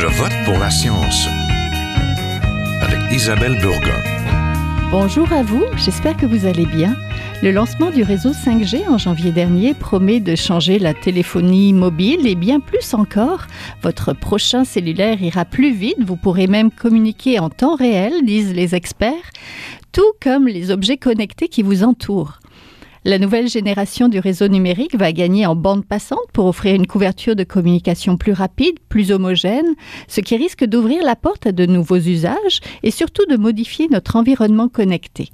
Je vote pour la science avec Isabelle Burgon. Bonjour à vous, j'espère que vous allez bien. Le lancement du réseau 5G en janvier dernier promet de changer la téléphonie mobile et bien plus encore. Votre prochain cellulaire ira plus vite, vous pourrez même communiquer en temps réel, disent les experts, tout comme les objets connectés qui vous entourent. La nouvelle génération du réseau numérique va gagner en bande passante pour offrir une couverture de communication plus rapide, plus homogène, ce qui risque d'ouvrir la porte à de nouveaux usages et surtout de modifier notre environnement connecté.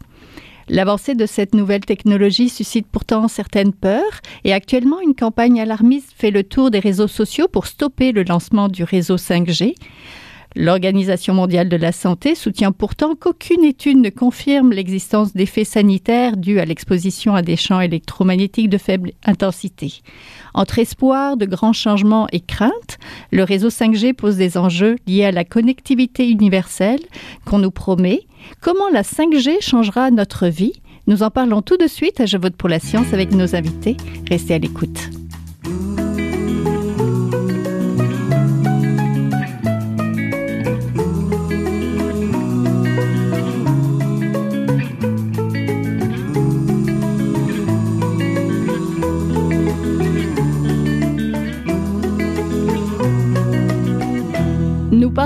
L'avancée de cette nouvelle technologie suscite pourtant certaines peurs et actuellement une campagne alarmiste fait le tour des réseaux sociaux pour stopper le lancement du réseau 5G. L'Organisation mondiale de la santé soutient pourtant qu'aucune étude ne confirme l'existence d'effets sanitaires dus à l'exposition à des champs électromagnétiques de faible intensité. Entre espoir de grands changements et craintes, le réseau 5G pose des enjeux liés à la connectivité universelle qu'on nous promet. Comment la 5G changera notre vie? Nous en parlons tout de suite à Je vote pour la science avec nos invités. Restez à l'écoute.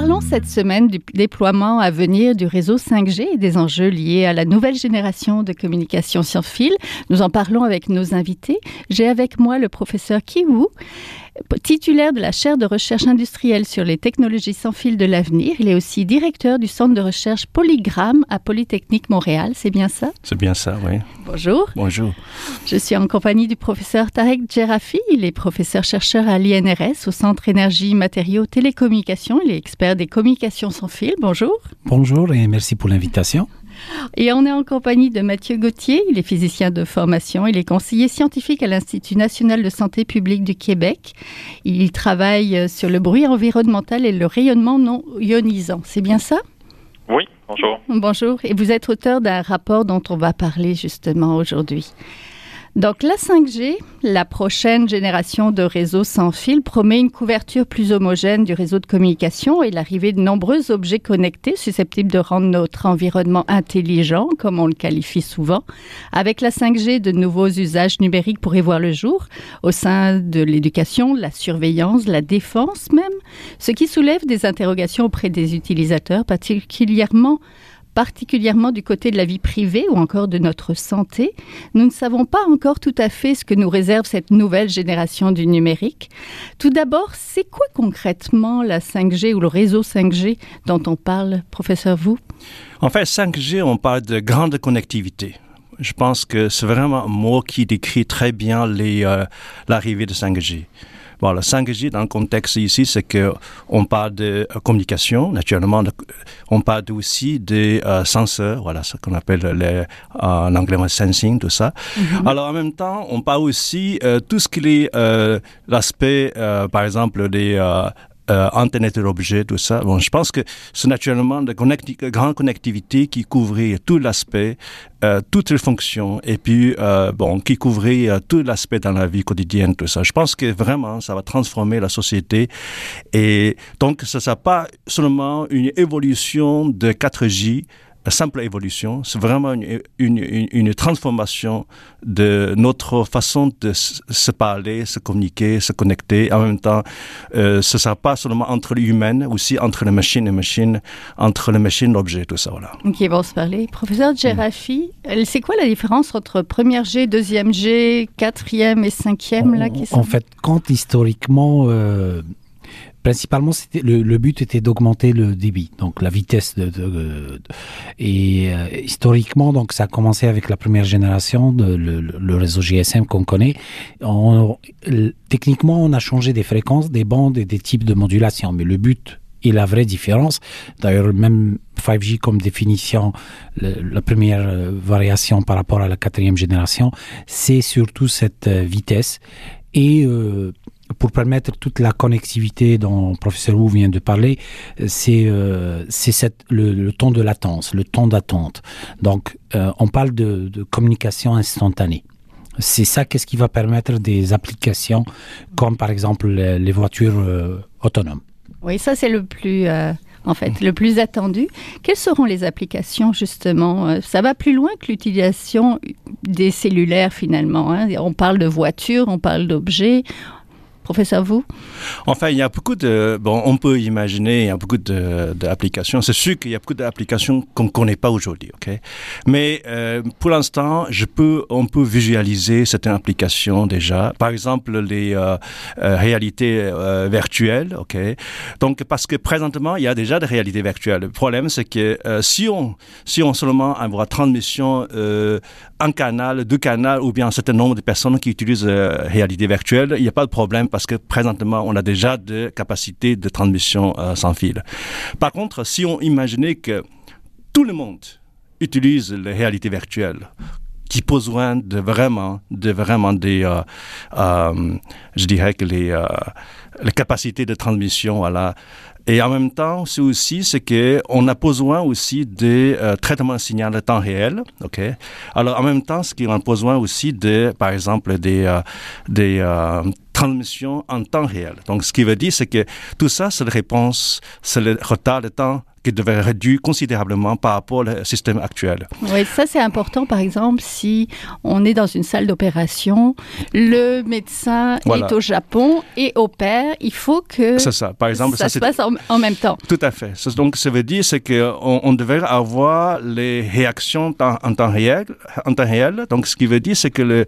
Parlons cette semaine du déploiement à venir du réseau 5G et des enjeux liés à la nouvelle génération de communication sans fil. Nous en parlons avec nos invités. J'ai avec moi le professeur Kiwu, titulaire de la chaire de recherche industrielle sur les technologies sans fil de l'avenir. Il est aussi directeur du centre de recherche Polygramme à Polytechnique Montréal. C'est bien ça? C'est bien ça, oui. Bonjour. Bonjour. Je suis en compagnie du professeur Tarek Djerafi. Il est professeur-chercheur à l'INRS au Centre Énergie, Matériaux, Télécommunications. Il est expert des communications sans fil. Bonjour. Bonjour et merci pour l'invitation. Et on est en compagnie de Mathieu Gauthier, il est physicien de formation, il est conseiller scientifique à l'Institut national de santé publique du Québec. Il travaille sur le bruit environnemental et le rayonnement non ionisant. C'est bien ça? Oui, bonjour. Bonjour, et vous êtes auteur d'un rapport dont on va parler justement aujourd'hui. Donc la 5G, la prochaine génération de réseaux sans fil, promet une couverture plus homogène du réseau de communication et l'arrivée de nombreux objets connectés susceptibles de rendre notre environnement intelligent, comme on le qualifie souvent. Avec la 5G, de nouveaux usages numériques pourraient voir le jour au sein de l'éducation, la surveillance, la défense même, ce qui soulève des interrogations auprès des utilisateurs, particulièrement particulièrement du côté de la vie privée ou encore de notre santé, nous ne savons pas encore tout à fait ce que nous réserve cette nouvelle génération du numérique. Tout d'abord, c'est quoi concrètement la 5G ou le réseau 5G dont on parle, professeur Vous En fait, 5G, on parle de grande connectivité. Je pense que c'est vraiment un mot qui décrit très bien euh, l'arrivée de 5G. Le 5G, dans le contexte ici, c'est que on parle de euh, communication, naturellement, de, on parle aussi des euh, senseurs, voilà, ce qu'on appelle les, en anglais sensing, tout ça. Mm -hmm. Alors, en même temps, on parle aussi euh, tout ce qui est euh, l'aspect, euh, par exemple, des euh, Internet de l'objet, tout ça. Bon, je pense que c'est naturellement de connecti grande connectivité qui couvrait tout l'aspect, euh, toutes les fonctions, et puis euh, bon, qui couvrait euh, tout l'aspect dans la vie quotidienne, tout ça. Je pense que vraiment, ça va transformer la société. Et donc, ce ne sera pas seulement une évolution de 4G, simple évolution, c'est vraiment une, une, une, transformation de notre façon de se parler, se communiquer, se connecter. En même temps, euh, ce ne sera pas seulement entre l'humain, aussi entre les machines et machines, entre les machines et l'objet, tout ça. Voilà. Ok, bon, se parler. Professeur Gerafi, mm. c'est quoi la différence entre première G, deuxième G, quatrième et cinquième là, qui En fait, quand historiquement... Euh principalement c'était le, but était d'augmenter le débit donc la vitesse et euh, historiquement donc ça a commencé avec la première génération de le, réseau GSM qu'on connaît. On, techniquement on a changé des fréquences des bandes et des types de modulation mais le but et la vraie différence. D'ailleurs même 5G comme définition la première euh, variation par rapport à la quatrième génération c'est surtout cette euh, vitesse. Et pour permettre toute la connectivité dont le professeur Wu vient de parler, c'est euh, le, temps de latence, le temps d'attente. Donc, euh, on parle de, communication instantanée. C'est ça qu'est-ce qui va permettre des applications comme par exemple les, voitures euh, autonomes. Oui, ça c'est le plus en fait, le plus attendu. Quelles seront les applications, justement euh, Ça va plus loin que l'utilisation des cellulaires, finalement. Hein. On parle de voitures, on parle d'objets, Professeur, vous? Enfin, il y a beaucoup de... Bon, on peut imaginer, il y a beaucoup d'applications. C'est sûr qu'il y a beaucoup d'applications qu'on ne connaît pas aujourd'hui, OK? Mais euh, pour l'instant, je peux, on peut visualiser certaines applications déjà. Par exemple, les euh, euh, réalités virtuelles, OK? Donc, parce que présentement, il y a déjà des réalités virtuelles. Le problème, c'est que si, on, si on seulement envoie transmission un canal, deux canaux, ou bien un certain nombre de personnes qui utilisent réalité virtuelle, il n'y a pas de problème parce que présentement, on a déjà des capacités de transmission euh, sans fil. Par contre, si on imaginait que tout le monde utilise la réalité virtuelle, qui besoin de vraiment, de vraiment des, euh, euh, je dirais que les, les capacités de transmission, voilà, et en même temps, c'est aussi ce que on a besoin aussi de euh, traitements de signal de temps réel, ok? Alors en même temps, ce qu'on a besoin aussi de, par exemple, des euh, des euh, transmissions en temps réel. Donc ce qui veut dire, c'est que tout ça, c'est la réponse, c'est le retard de temps qui devrait réduire considérablement par rapport au système actuel. Oui, ça c'est important. Par exemple, si on est dans une salle d'opération, le médecin est au Japon et opère, il faut que ça. Par exemple, ça, se passe en, même temps. Tout à fait. Donc, ça veut dire c'est que on, devrait avoir les réactions en, temps réel, en temps réel. Donc, ce qui veut dire c'est que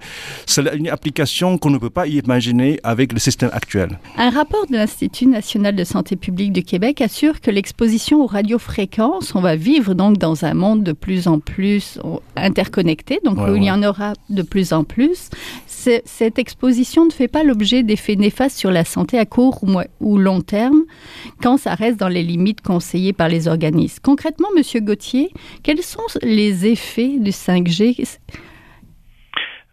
c'est une application qu'on ne peut pas imaginer avec le système actuel. Un rapport de l'Institut national de santé publique du Québec assure que l'exposition aux radiofréquences, on va vivre donc dans un monde de plus en plus interconnecté, donc où il y en aura de plus en plus. Cette exposition ne fait pas l'objet d'effets néfastes sur la santé à court ou, ou long terme quand ça reste dans les limites conseillées par les organismes. Concrètement, Monsieur Gauthier, quels sont les effets du 5G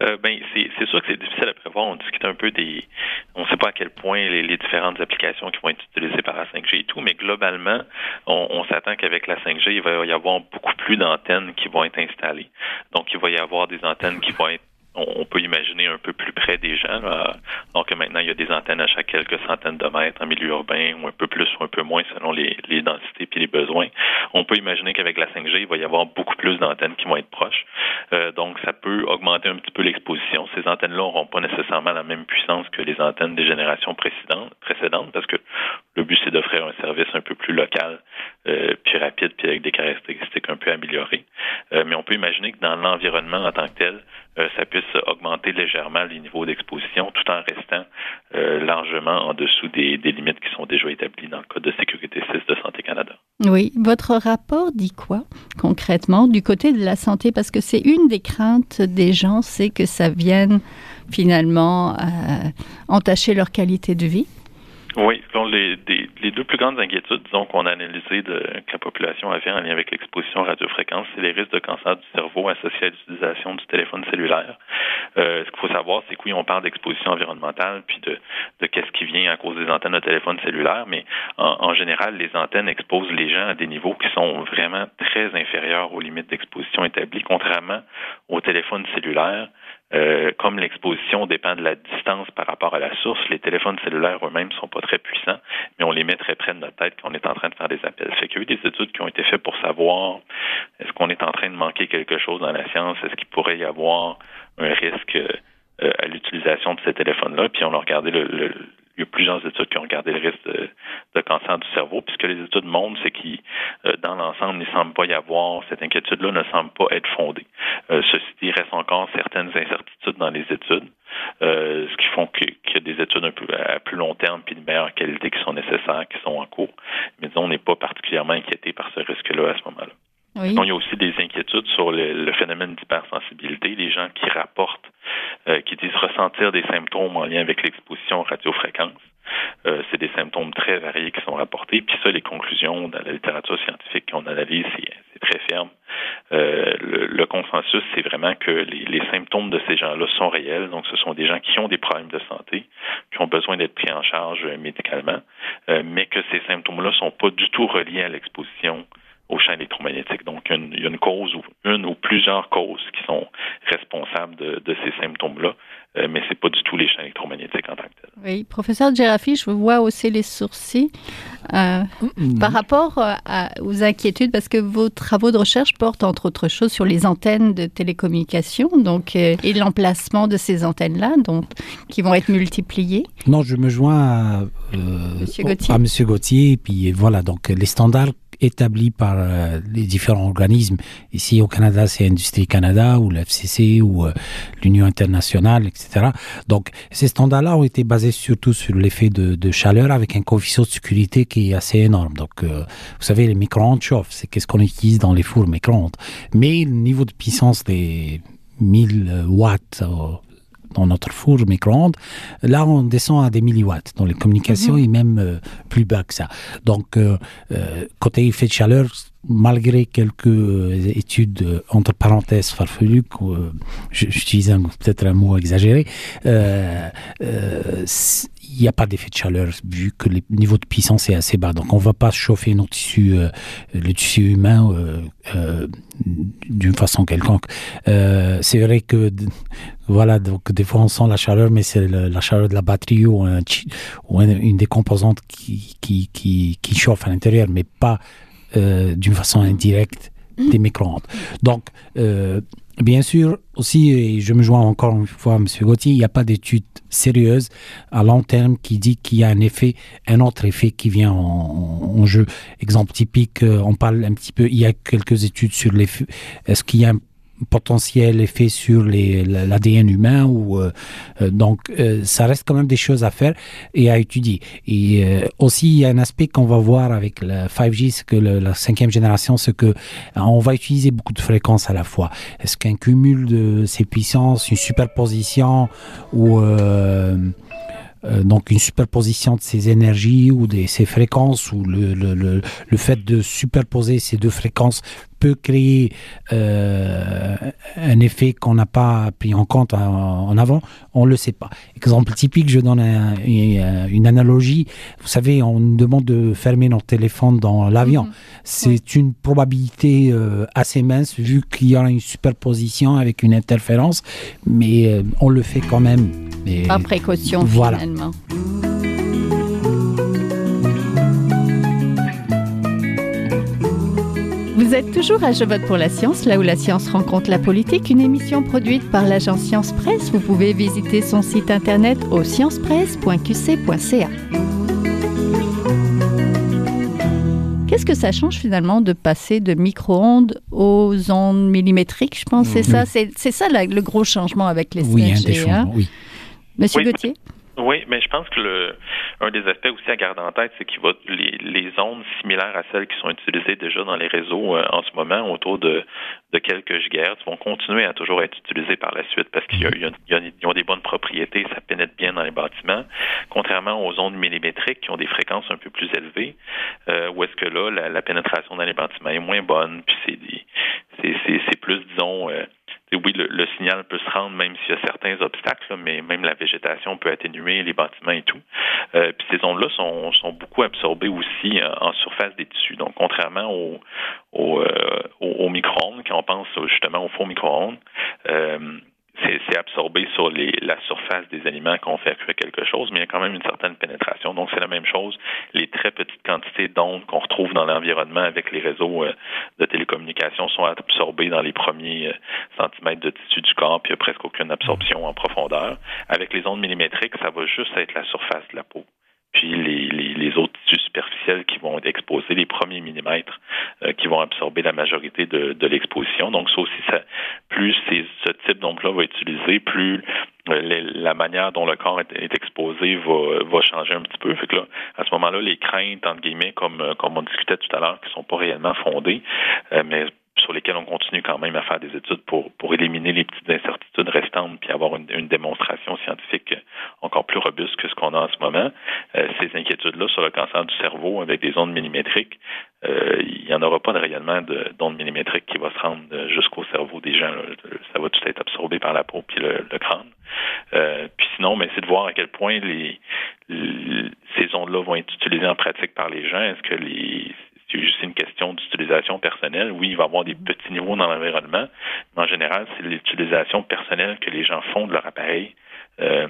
euh, ben, c'est sûr que c'est difficile à prévoir. On discute un peu des. On ne sait pas à quel point les, les, différentes applications qui vont être utilisées par la 5G et tout, mais globalement, on, on s'attend qu'avec la 5G, il va y avoir beaucoup plus d'antennes qui vont être installées. Donc, il va y avoir des antennes qui vont être on, peut imaginer un peu plus près des gens. Alors que maintenant, il y a des antennes à chaque quelques centaines de mètres en milieu urbain, ou un peu plus ou un peu moins selon les, densités et les besoins. On peut imaginer qu'avec la 5G, il va y avoir beaucoup plus d'antennes qui vont être proches. Euh, donc, ça peut augmenter un petit peu l'exposition. Ces antennes-là n'auront pas nécessairement la même puissance que les antennes des générations précédentes, précédentes parce que le but, c'est d'offrir un service un peu plus local, euh, puis rapide, puis avec des caractéristiques un peu améliorées. Euh, mais on peut imaginer que dans l'environnement en tant que tel, euh, ça puisse augmenter légèrement les niveaux d'exposition tout en restant euh, largement en dessous des, limites qui sont déjà établies dans le Code de sécurité 6 de Santé Canada. Oui, votre rapport dit quoi concrètement du côté de la santé? Parce que c'est une des craintes des gens, c'est que ça vienne finalement euh, entacher leur qualité de vie. Oui, les, les, deux plus grandes inquiétudes, disons, qu'on a analysées de, que la population avait en lien avec l'exposition radiofréquence, c'est les risques de cancer du cerveau associés à l'utilisation du téléphone cellulaire. Euh, ce qu'il faut savoir, c'est que oui, on parle d'exposition environnementale, puis de, de qu'est-ce qui vient à cause des antennes de téléphone cellulaire, mais en, en, général, les antennes exposent les gens à des niveaux qui sont vraiment très inférieurs aux limites d'exposition établies, contrairement au téléphone cellulaire euh, comme l'exposition dépend de la distance par rapport à la source, les téléphones cellulaires eux-mêmes sont pas très puissants, mais on les met très près de notre tête quand on est en train de faire des appels. Fait qu'il y a eu des études qui ont été faites pour savoir est-ce qu'on est en train de manquer quelque chose dans la science, est-ce qu'il pourrait y avoir un risque euh, à l'utilisation de ces téléphones-là, puis on a regardé le, il y a plusieurs études qui ont regardé le risque de, cancer du cerveau. Puisque les études montrent, c'est que euh, dans l'ensemble, il ne semble pas y avoir, cette inquiétude-là ne semble pas être fondée. Euh, ceci dit, il reste encore certaines incertitudes dans les études, euh, ce qui font qu'il y a des études un peu à plus long terme puis de meilleure qualité qui sont nécessaires, qui sont en cours. Mais disons, on n'est pas particulièrement inquiété par ce risque-là à ce moment-là. Il y a aussi des inquiétudes sur le, phénomène d'hypersensibilité. Les gens qui rapportent, qui disent ressentir des symptômes en lien avec l'exposition aux radiofréquences. Euh, c'est des symptômes très variés qui sont rapportés. Puis ça, les conclusions dans la littérature scientifique qu'on analyse, c'est très ferme. Euh, le, consensus, c'est vraiment que les, symptômes de ces gens-là sont réels. Donc, ce sont des gens qui ont des problèmes de santé, qui ont besoin d'être pris en charge euh, médicalement, mais que ces symptômes-là sont pas du tout reliés à l'exposition aux champs électromagnétiques. Donc, il y a une, cause ou une ou plusieurs causes qui sont responsables de, ces symptômes-là, euh, mais c'est pas du tout les champs électromagnétiques en tant que tel. Oui, professeur Gerafi, je vous vois hausser les sourcils euh, mm-hmm. par rapport euh, aux inquiétudes, parce que vos travaux de recherche portent entre autres choses sur les antennes de télécommunication, donc et l'emplacement de ces antennes-là, donc qui vont être multipliées. Non, je me joins à, Monsieur Gauthier. à Monsieur Gauthier, et puis voilà, donc les standards établis par euh, les différents organismes. Ici au Canada, c'est Industrie Canada ou l'FCC ou euh, l'Union internationale, etc. Donc ces standards-là ont été basés surtout sur l'effet de, de, chaleur avec un coefficient de sécurité qui est assez énorme. Donc euh, vous savez, les micro-ondes chauffent, c'est qu'est-ce qu'on utilise dans les fours micro-ondes. Mais le niveau de puissance des 1000 watts dans notre four micro-ondes. Là, on descend à des milliwatts dans les communications mhm. et même euh, plus bas que ça. Donc, euh, euh, côté effet de chaleur, malgré quelques études entre parenthèses farfelues, j'utilise peut-être un mot exagéré, il n'y a pas d'effet de chaleur vu que le niveau de puissance est assez bas. Donc on ne va pas chauffer nos tissus, le tissu humain d'une façon quelconque. c'est vrai que voilà, donc des fois on sent la chaleur, mais c'est la chaleur de la batterie ou, ou une des composantes qui, qui, qui, qui chauffe à l'intérieur, mais pas euh, d'une façon indirecte des micro-ondes. Donc, euh, bien sûr, aussi, et je me joins encore une fois à M. Gauthier, il n'y a pas d'étude sérieuse à long terme qui dit qu'il y a un effet, un autre effet qui vient en, jeu. Exemple typique, euh, on parle un petit peu, il y a quelques études sur l'effet, est-ce qu'il y a un potentiel effet sur l'ADN humain ou euh, euh, donc euh, ça reste quand même des choses à faire et à étudier. Et aussi il y a un aspect qu'on va voir avec la 5G c'est que la cinquième génération c'est que on va utiliser beaucoup de fréquences à la fois. Est-ce qu'un cumul de ces puissances une superposition ou donc une superposition de ces énergies ou de ces fréquences ou le, le, le, le, fait de superposer ces deux fréquences peut créer euh, un effet qu'on n'a pas pris en compte en, avant, on ne le sait pas. Exemple typique, je donne une analogie. Vous savez, on nous demande de fermer notre téléphone dans l'avion. Mhm. C'est une probabilité euh, assez mince vu qu'il y a une superposition avec une interférence, mais euh, on le fait quand même. Par précaution, voilà. finalement. Vous êtes toujours à Je vote pour la science, là où la science rencontre la politique, une émission produite par l'agence Science Presse. Vous pouvez visiter son site internet au sciencepresse.qc.ca. Qu'est-ce que ça change finalement de passer de micro-ondes aux ondes millimétriques Je pense? C'est ça, c'est ça le gros changement avec les oui, un hein? oui. Monsieur Gauthier? Oui, mais je pense que le, un des aspects aussi à garder en tête, c'est qu'il va les, les ondes similaires à celles qui sont utilisées déjà dans les réseaux euh, en ce moment, autour de, de quelques gigahertz, vont continuer à toujours être utilisées par la suite parce qu'ils ont des bonnes propriétés, ça pénètre bien dans les bâtiments, contrairement aux ondes millimétriques qui ont des fréquences un peu plus élevées, euh, où est-ce que là, la, pénétration dans les bâtiments est moins bonne, puis c'est c'est plus, disons, euh, oui, le, signal peut se rendre même s'il y a certains obstacles, mais même la végétation peut atténuer les bâtiments et tout. Euh, puis ces ondes-là sont, sont beaucoup absorbées aussi euh, en, surface des tissus. Donc, contrairement au, au, euh, au micro-ondes, quand on pense justement au faux micro-ondes, c'est absorbé sur les, la surface des aliments qu'on fait cuire quelque chose, mais il y a quand même une certaine pénétration. Donc, c'est la même chose. Les très petites quantités d'ondes qu'on retrouve dans l'environnement avec les réseaux euh, de télécommunications sont absorbées dans les premiers euh, centimètres de tissu du corps, puis il n'y a presque aucune absorption en profondeur. Avec les ondes millimétriques, ça va juste être la surface de la peau puis les, les, les, autres tissus superficiels qui vont exposer les premiers millimètres euh, qui vont absorber la majorité de, de l'exposition. Donc ça aussi, ça, plus ce type d'onde-là va être utilisé, plus euh, la manière dont le corps est, exposé va, va, changer un petit peu. Fait que là, à ce moment-là, les craintes, entre guillemets, comme, euh, comme on discutait tout à l'heure, qui sont pas réellement fondées, mais sur lesquels on continue quand même à faire des études pour, pour éliminer les petites incertitudes restantes puis avoir une, démonstration scientifique encore plus robuste que ce qu'on a en ce moment. Euh, ces inquiétudes-là sur le cancer du cerveau avec des ondes millimétriques, euh, il n'y en aura pas de rayonnement d'ondes millimétriques qui va se rendre jusqu'au cerveau des gens. Ça va tout être absorbé par la peau puis le, crâne. Euh, puis sinon, mais c'est de voir à quel point les, ces ondes-là vont être utilisées en pratique par les gens. Est-ce que les c'est juste une question d'utilisation personnelle. Oui, il va y avoir des petits niveaux dans l'environnement, mais en général, c'est l'utilisation personnelle que les gens font de leur appareil euh,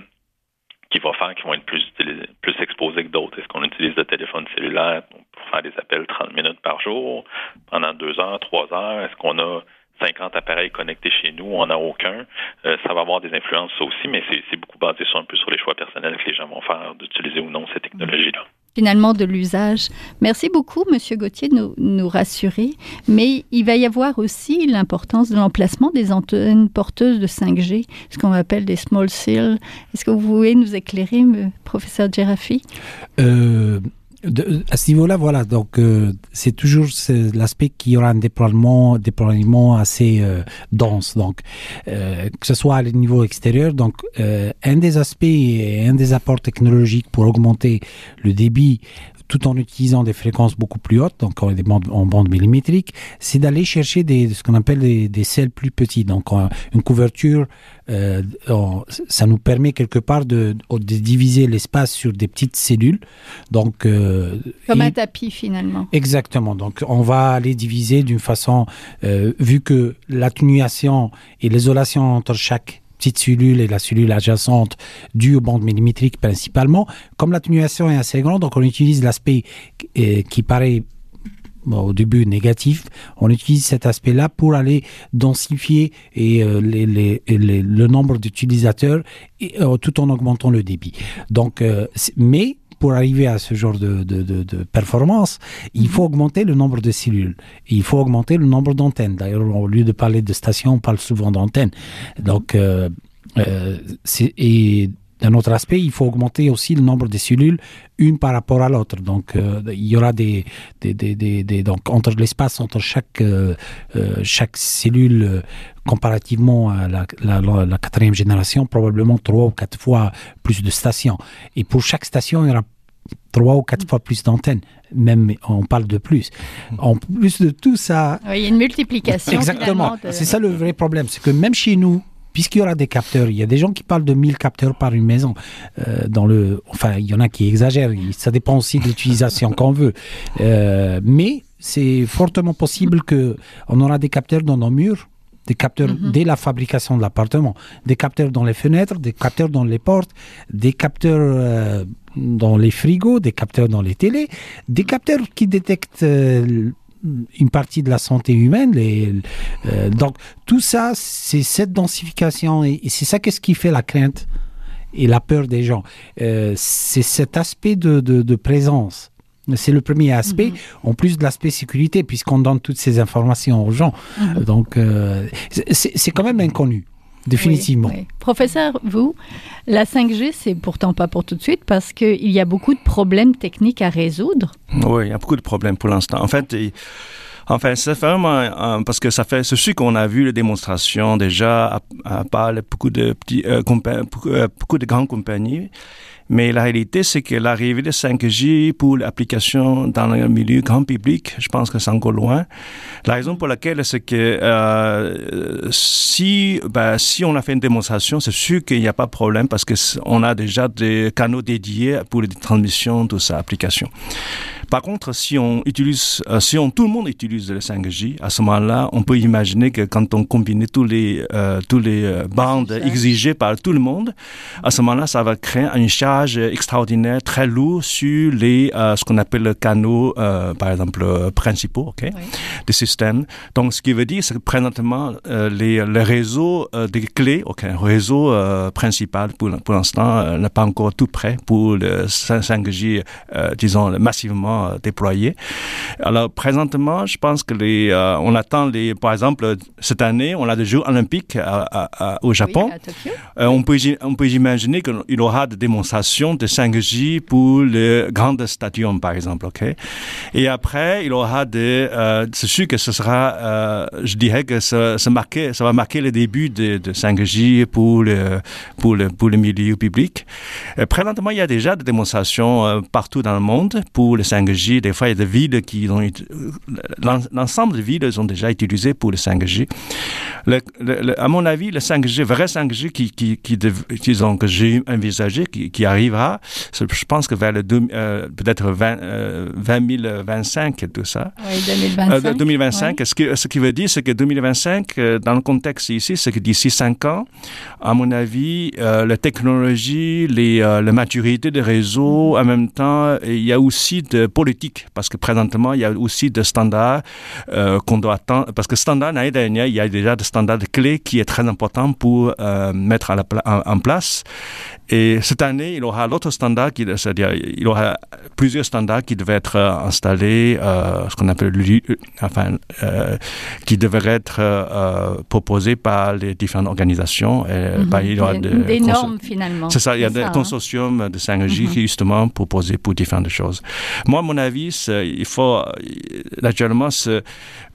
qui va faire qu'ils vont être plus, plus exposés que d'autres. Est-ce qu'on utilise le téléphone cellulaire pour faire des appels 30 minutes par jour, pendant deux heures, trois heures? Est-ce qu'on a 50 appareils connectés chez nous, on n'a aucun. Euh, ça va avoir des influences aussi, mais c'est beaucoup basé sur un peu sur les choix personnels que les gens vont faire d'utiliser ou non ces technologies-là finalement de l'usage. Merci beaucoup, Monsieur Gauthier, de nous, rassurer. Mais il va y avoir aussi l'importance de l'emplacement des antennes porteuses de 5G, ce qu'on appelle des small cells. Est-ce que vous pouvez nous éclairer, professeur Gerafi euh, de, à ce niveau-là, voilà, donc euh, c'est toujours l'aspect qu'il y aura un déploiement, déploiement assez euh, dense, donc euh, que ce soit à niveau extérieur. Donc, un des aspects et un des apports technologiques pour augmenter le débit tout en utilisant des fréquences beaucoup plus hautes, donc en, en bande millimétrique, c'est d'aller chercher des, ce qu'on appelle des, des selles plus petits. Donc une couverture, ça nous permet quelque part de, diviser l'espace sur des petites cellules. Donc comme un tapis finalement. Exactement. Donc on va aller diviser d'une façon, euh, vu que l'atténuation et l'isolation entre chaque petite cellule et la cellule adjacente due aux bandes millimétriques principalement. Comme l'atténuation est assez grande, donc on utilise l'aspect euh, qui paraît au début négatif, on utilise cet aspect-là pour aller densifier et, euh, les, les, les, le nombre d'utilisateurs euh, tout en augmentant le débit. Donc, mais pour arriver à ce genre de, de, de, de performance, il mhm. faut augmenter le nombre de cellules. Et il faut augmenter le nombre d'antennes. D'ailleurs, au lieu de parler de stations, on parle souvent d'antennes. Donc, euh, euh, et d'un autre aspect, il faut augmenter aussi le nombre de cellules une par rapport à l'autre. Donc, euh, il y aura des, des, des, des, donc entre l'espace entre chaque euh, euh, chaque cellule comparativement à la, la, la, quatrième génération, probablement trois ou quatre fois plus de stations. Et pour chaque station, il y aura trois ou quatre fois plus d'antennes. Même on parle de plus. En plus de tout ça, oui, il y a une multiplication. Exactement. De... C'est ça le vrai problème, c'est que même chez nous, puisqu'il y aura des capteurs, il y a des gens qui parlent de 1000 capteurs par une maison. Euh, dans le, enfin, il y en a qui exagèrent. Ça dépend aussi de l'utilisation qu'on veut. Euh, mais c'est fortement possible que on aura des capteurs dans nos murs des capteurs mm -hmm. dès la fabrication de l'appartement, des capteurs dans les fenêtres, des capteurs dans les portes, des capteurs euh, dans les frigos, des capteurs dans les télés, des capteurs qui détectent une partie de la santé humaine. Les, euh, donc tout ça, c'est cette densification et, et c'est ça qu'est-ce qui fait la crainte et la peur des gens. Euh, c'est cet aspect de, de, de présence. C'est le premier aspect, -hmm. en plus de l'aspect sécurité, puisqu'on donne toutes ces informations aux gens. -hmm. Donc, euh, c'est quand même inconnu définitivement. Oui, oui. Professeur, vous, la 5G, c'est pourtant pas pour tout de suite parce qu'il y a beaucoup de problèmes techniques à résoudre. Oui, il y a beaucoup de problèmes pour l'instant. En fait, il... Enfin, c'est vraiment euh, parce que ça fait ce sujet qu'on a vu les démonstrations déjà à, à par beaucoup de petits, euh, beaucoup, euh, beaucoup de grandes compagnies. Mais la réalité, c'est que l'arrivée de 5G pour l'application dans le milieu grand public, je pense que c'est encore loin. La raison pour laquelle, c'est que euh, si, ben, si on a fait une démonstration, c'est sûr qu'il n'y a pas de problème parce qu'on a déjà des canaux dédiés pour les transmissions de sa application. Par contre, si on utilise, euh, si on, tout le monde utilise le 5G, à ce moment-là, on peut imaginer que quand on combine tous les, euh, tous les euh, bandes exigées par tout le monde, à ce moment-là, ça va créer une charge extraordinaire, très lourde sur les, euh, ce qu'on appelle le canaux, euh, par exemple, principaux, ok, oui. des systèmes. Donc, ce qui veut dire, c'est que présentement, les, le réseau des clés, ok, réseau euh, principal pour, pour l'instant n'est pas encore tout prêt pour le 5G, euh, disons, massivement euh, déployé. Alors, présentement, je pense que les, euh, on attend les, par exemple, cette année, on a des Jeux olympiques à, à, à, au Japon. Oui, euh, on peut, on peut imaginer qu'il aura des démonstrations de 5G pour le grand stadium, par exemple, ok? Et après, il aura des, euh, c'est sûr que ce sera, je dirais que ça, ça, marquer, ça va marquer le début de, de 5G pour le, pour le, pour le milieu public. Présentement, il y a déjà des démonstrations partout dans le monde pour le 5G 5G. Des fois, il y a des villes qui ont l'ensemble des villes sont déjà utilisées pour le 5G. Le, à mon avis, le 5G, vrai 5G qui, qui, qui disons, que j'ai envisagé, qui, qui, arrivera, je pense que vers le euh, peut-être 20, euh, 2025 et tout ça. Oui, 2025. 2025. Ce, que, ce qui veut dire, c'est que 2025, euh, dans le contexte ici, c'est que d'ici 5 ans, à mon avis, euh, la technologie, les, la maturité des réseaux, en même temps, il y a aussi de politique, parce que présentement, il y a aussi des standards qu'on doit attendre, parce que standard, l'année dernière, il y a déjà des standards clés qui est très important pour mettre à la, en place. Et cette année, il y aura l'autre standard, c'est-à-dire il y aura plusieurs standards qui devaient être euh, installés, euh, ce qu'on appelle, euh, enfin, euh, qui devraient être euh, proposés par les différentes organisations. Et, mm-hmm. il y aura des, des normes finalement. C'est ça, il y a des hein. consortiums de 5G mm-hmm. qui justement proposés pour différentes choses. Moi, mon avis, il faut naturellement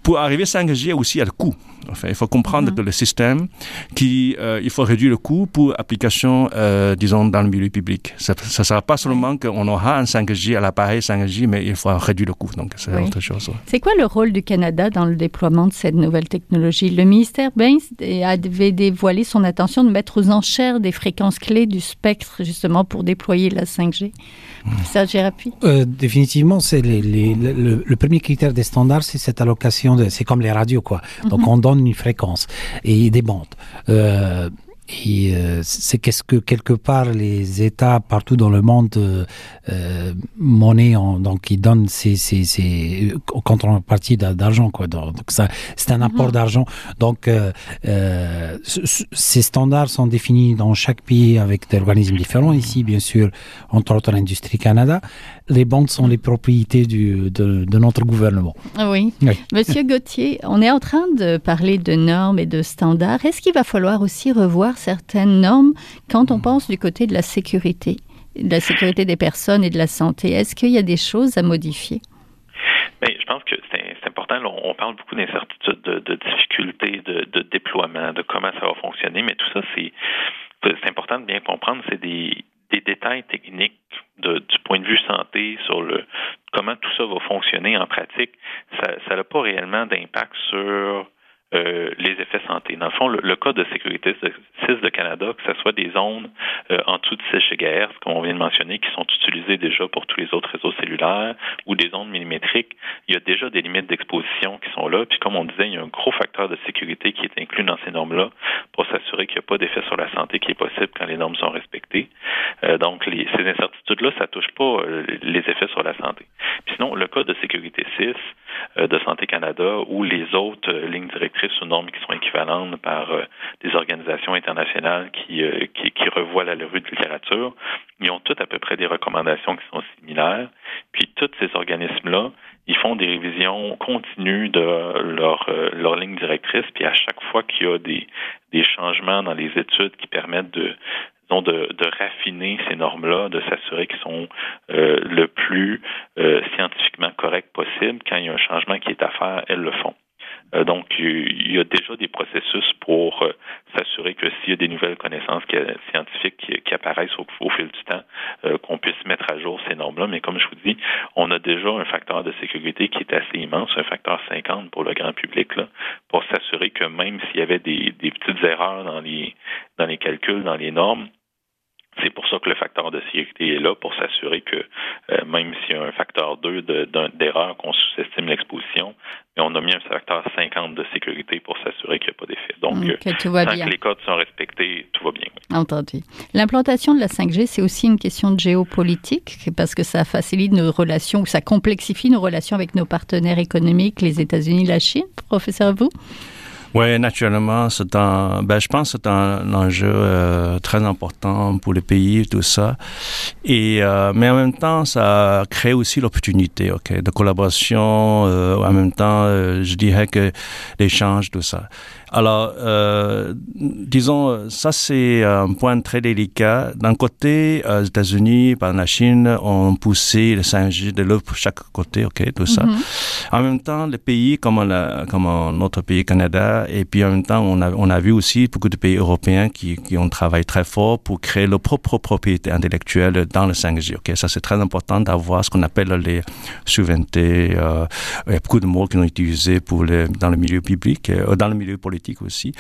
pour arriver à 5G aussi, il y a le coût. Enfin, il faut comprendre mm-hmm. que le système, qui, euh, il faut réduire le coût pour application, euh, disons, dans le milieu public. Ça ne sera pas seulement qu'on aura un 5G à l'appareil 5G, mais il faut réduire le coût. Donc, c'est autre chose. C'est quoi le rôle du Canada dans le déploiement de cette nouvelle technologie? Le ministère Bain avait dévoilé son intention de mettre aux enchères des fréquences clés du spectre, justement, pour déployer la 5G. Ça, j'ai euh, Définitivement, c'est les, les, le, le, premier critère des standards, c'est cette allocation c'est comme les radios, quoi. Donc, mm -hmm. on donne une fréquence et des bandes. Euh, et euh, c'est qu'est-ce que quelque part les États partout dans le monde euh, euh monnaie en, donc ils donnent ces ces ces contrepartie d'argent quoi donc ça c'est un apport -hmm. d'argent donc euh, euh, ces standards sont définis dans chaque pays avec des organismes différents ici bien sûr entre autres l'industrie Canada les bandes sont les propriétés du de, de notre gouvernement oui. oui monsieur Gauthier on est en train de parler de normes et de standards est-ce qu'il va falloir aussi revoir certaines normes quand on pense du côté de la sécurité, de la sécurité des personnes et de la santé? Est-ce qu'il y a des choses à modifier? Bien, je pense que c'est important. Là, on parle beaucoup d'incertitudes, de, de difficultés, de, de déploiement, de comment ça va fonctionner, mais tout ça, c'est important de bien comprendre. C'est des, des détails techniques du point de vue santé sur le comment tout ça va fonctionner en pratique. Ça n'a pas réellement d'impact sur euh, les effets santé. Dans le fond, le, le code de sécurité 6 de Canada, que ce soit des zones euh, en dessous de 6 GHz, comme on vient de mentionner, qui sont utilisées déjà pour tous les autres réseaux cellulaires, ou des ondes millimétriques, il y a déjà des limites d'exposition qui sont là. Puis comme on disait, il y a un gros facteur de sécurité qui est inclus dans ces normes-là pour s'assurer qu'il n'y a pas d'effet sur la santé qui est possible quand les normes sont respectées. Euh, donc, les, ces incertitudes-là, ça touche pas euh, les effets sur la santé. Puis sinon, le code de sécurité 6 euh, de Santé Canada ou les autres euh, lignes directrices ou normes qui sont équivalentes par euh, des organisations internationales qui, qui, qui revoient la revue de littérature, ils ont toutes à peu près des recommandations qui sont similaires. Puis tous ces organismes-là, ils font des révisions continues de leur, leur ligne directrice, puis à chaque fois qu'il y a des, des changements dans les études qui permettent de, de, de raffiner ces normes-là, de s'assurer qu'ils sont euh, le plus euh, scientifiquement corrects possible. Quand il y a un changement qui est à faire, elles le font. Euh, donc, il y a déjà des processus pour euh, s'assurer que s'il y a des nouvelles connaissances scientifiques qui, apparaissent au, fil du temps, euh, qu'on puisse mettre à jour ces normes-là. Mais comme je vous dis, on a déjà un facteur de sécurité qui est assez immense, un facteur 50 pour le grand public, là, pour s'assurer que même s'il y avait des, petites erreurs dans les calculs, dans les normes, c'est pour ça que le facteur de sécurité est là, pour s'assurer que euh, même s'il y a un facteur 2 d'erreur, de, qu'on sous-estime l'exposition, mais on a mis un facteur 50 de sécurité pour s'assurer qu'il n'y a pas d'effet. Donc, que euh, tant bien. que les codes sont respectés, tout va bien. Oui. Entendu. L'implantation de la 5G, c'est aussi une question de géopolitique, parce que ça facilite nos relations, ou ça complexifie nos relations avec nos partenaires économiques, les États-Unis, la Chine. Professeur, vous oui, naturellement, c'est un, ben, je pense que c'est un enjeu euh, très important pour le pays, tout ça. Et, euh, mais en même temps, ça crée aussi l'opportunité, ok, de collaboration. Euh, en même temps, euh, je dirais que l'échange, tout ça. Alors, euh, disons, ça c'est un point très délicat. D'un côté, les États-Unis, par la Chine, ont poussé le 5G de l'autre chaque côté, ok, tout ça. Mhm. En même temps, les pays comme, la, comme notre pays Canada, et puis en même temps, on a, on a vu aussi beaucoup de pays européens qui, qui ont travaillé très fort pour créer leur propre propriété intellectuelle dans le 5G. Ok, ça c'est très important d'avoir ce qu'on appelle les souverainetés. Euh, il y a beaucoup de mots qui sont utilisés pour dans le milieu public, euh, dans le milieu politique aussi.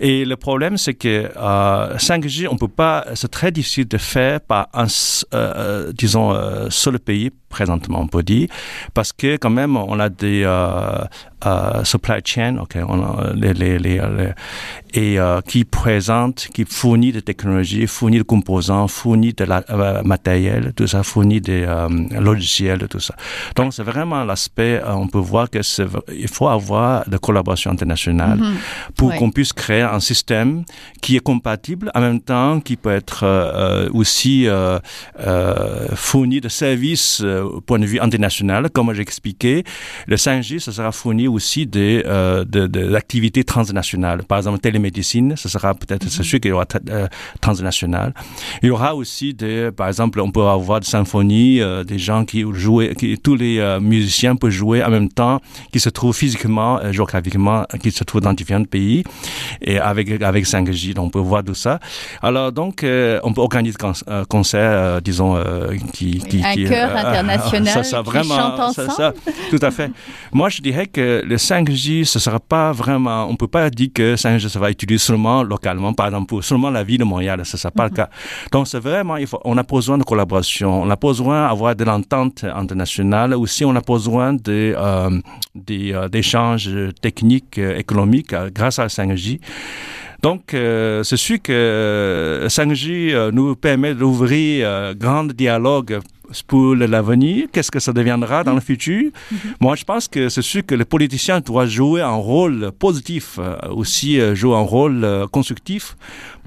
Et le problème, c'est que euh, 5G, on peut pas, c'est très difficile de faire par un, euh, disons, euh, seul pays présentement, on peut dire, parce que quand même, on a des euh, euh, supply chain, ok, on a les, les, les, et euh, qui présente, qui fournit des technologies, fournit des composants, fournit de la matériel, tout ça, fournit des logiciels, tout ça. Donc c'est vraiment l'aspect, on peut voir que il faut avoir de collaboration internationale Mhm. pour Ouais. qu'on puisse créer un système qui est compatible, en même temps qui peut être aussi fourni de services au point de vue international, comme j'ai expliqué. Le 5G, ça sera fourni aussi des euh, de, de, d'activités transnationales. Par exemple, télémédecine, ce sera peut-être, c'est sûr qu'il y aura euh, transnational. Il y aura aussi des, par exemple, on peut avoir des symphonies, euh, des gens qui jouent, qui, tous les euh, musiciens peuvent jouer en même temps, qui se trouvent physiquement, euh, géographiquement, qui se trouvent dans différents pays, et avec avec 5G, donc on peut voir tout ça. Alors donc, euh, on peut organiser un euh, concert, euh, disons, euh, qui, qui, Un qui, chœur international ça, ça, qui vraiment, ça, ensemble. ça, tout à fait. Moi, je dirais que le 5G, ce sera pas vraiment, on peut pas dire que 5G se va utiliser seulement localement, par exemple, pour seulement la ville de Montréal, ce sera pas le cas. Donc, c'est vraiment, il faut, on a besoin de collaboration, on a besoin d'avoir de l'entente internationale, aussi on a besoin de, euh, euh, d'échanges techniques, euh, économiques, grâce à 5G. Donc, euh, c'est sûr que euh, 5G euh, nous permet d'ouvrir euh, grand dialogue pour l'avenir. Qu'est-ce que ça deviendra dans le futur? Moi, je pense que c'est sûr que les politiciens doivent jouer un rôle positif, euh, aussi euh, jouer un rôle euh, constructif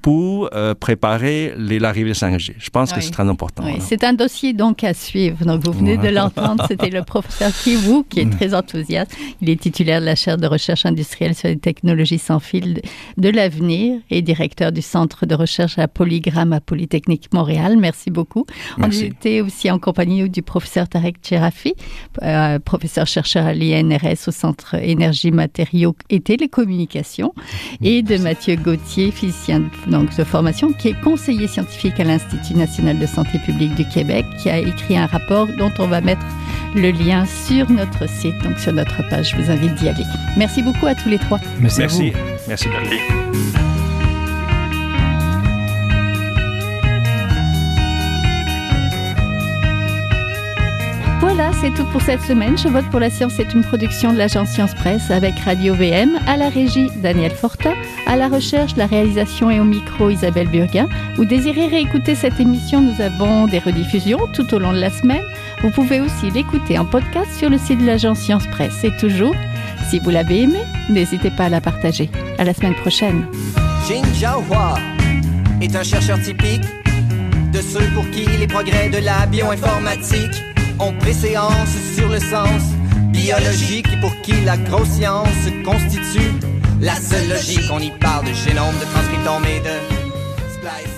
pour préparer les- l'arrivée de 5G. Je pense que Oui. c'est très important. Oui, voilà. c'est un dossier donc à suivre. Donc vous venez de l'entendre, c'était le professeur Kiwu qui est très enthousiaste. Il est titulaire de la chaire de recherche industrielle sur les technologies sans fil de l'avenir et directeur du centre de recherche à Polygramme à Polytechnique Montréal. Merci beaucoup. Merci. On était aussi en compagnie du professeur Tarek Tcherafi, euh, professeur chercheur à l'INRS au centre énergie, matériaux et télécommunications, et de Mathieu Gauthier, physicien donc, de formation, qui est conseiller scientifique à l'Institut national de santé publique du Québec, qui a écrit un rapport dont on va mettre le lien sur notre site, donc sur notre page. Je vous invite d'y aller. Merci beaucoup à tous les trois. Merci. Merci. Merci. Voilà, c'est tout pour cette semaine. Je vote pour la science est une production de l'agence Science Presse avec Radio VM, à la régie Daniel Fortin, à la recherche, la réalisation et au micro Isabelle Burguin. Vous désirez réécouter cette émission, nous avons des rediffusions tout au long de la semaine. Vous pouvez aussi l'écouter en podcast sur le site de l'agence Science Presse. Et toujours, si vous l'avez aimé, n'hésitez pas à la partager. À la semaine prochaine. Jin est un chercheur typique de ceux pour qui les progrès de la bioinformatique ont préséance sur le sens biologique pour qui la grosse science constitue la seule logique. On y parle de génome, de transcriptome et de splicing.